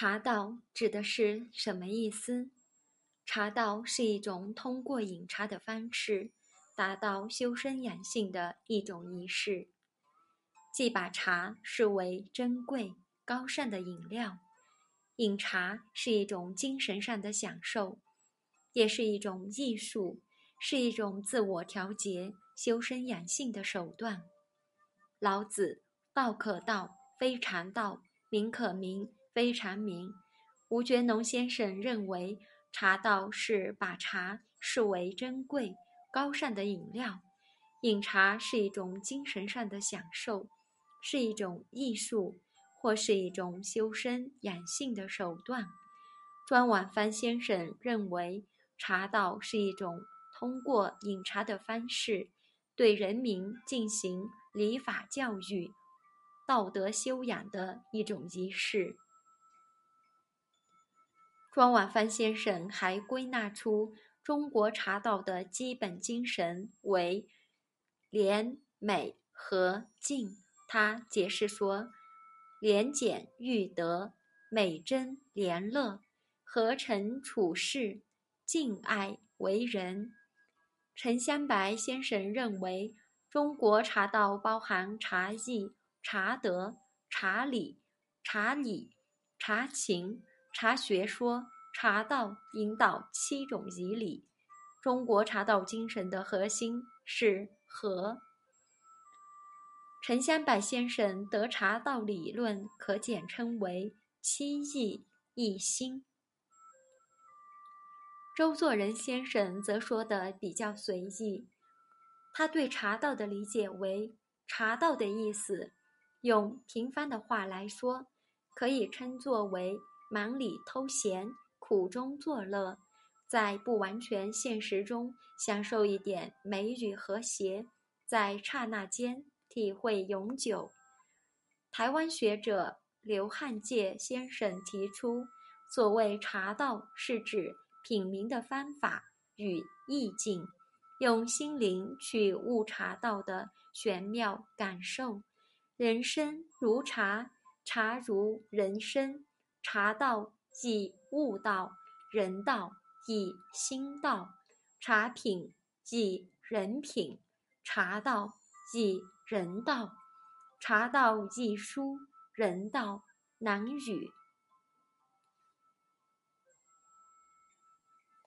茶道指的是什么意思？茶道是一种通过饮茶的方式，达到修身养性的一种仪式，既把茶视为珍贵高尚的饮料。饮茶是一种精神上的享受，也是一种艺术，是一种自我调节、修身养性的手段。老子“道可道，非常道；名可名。”非常明，吴觉农先生认为，茶道是把茶视为珍贵高尚的饮料，饮茶是一种精神上的享受，是一种艺术，或是一种修身养性的手段。庄晚帆先生认为，茶道是一种通过饮茶的方式，对人民进行礼法教育、道德修养的一种仪式。庄晚帆先生还归纳出中国茶道的基本精神为廉、美、和、敬。他解释说：廉俭育德，美贞廉乐，和诚处世，敬爱为人。陈香白先生认为，中国茶道包含茶艺、茶德、茶礼、茶礼、茶情。茶学说茶道引导七种仪礼，中国茶道精神的核心是和。陈香柏先生得茶道理论可简称为七艺一心。周作人先生则说的比较随意，他对茶道的理解为茶道的意思，用平凡的话来说，可以称作为。忙里偷闲，苦中作乐，在不完全现实中享受一点美与和谐，在刹那间体会永久。台湾学者刘汉介先生提出，所谓茶道，是指品茗的方法与意境，用心灵去悟茶道的玄妙感受。人生如茶，茶如人生。茶道即悟道，人道即心道；茶品即人品，茶道即人道。茶道即书，人道难语。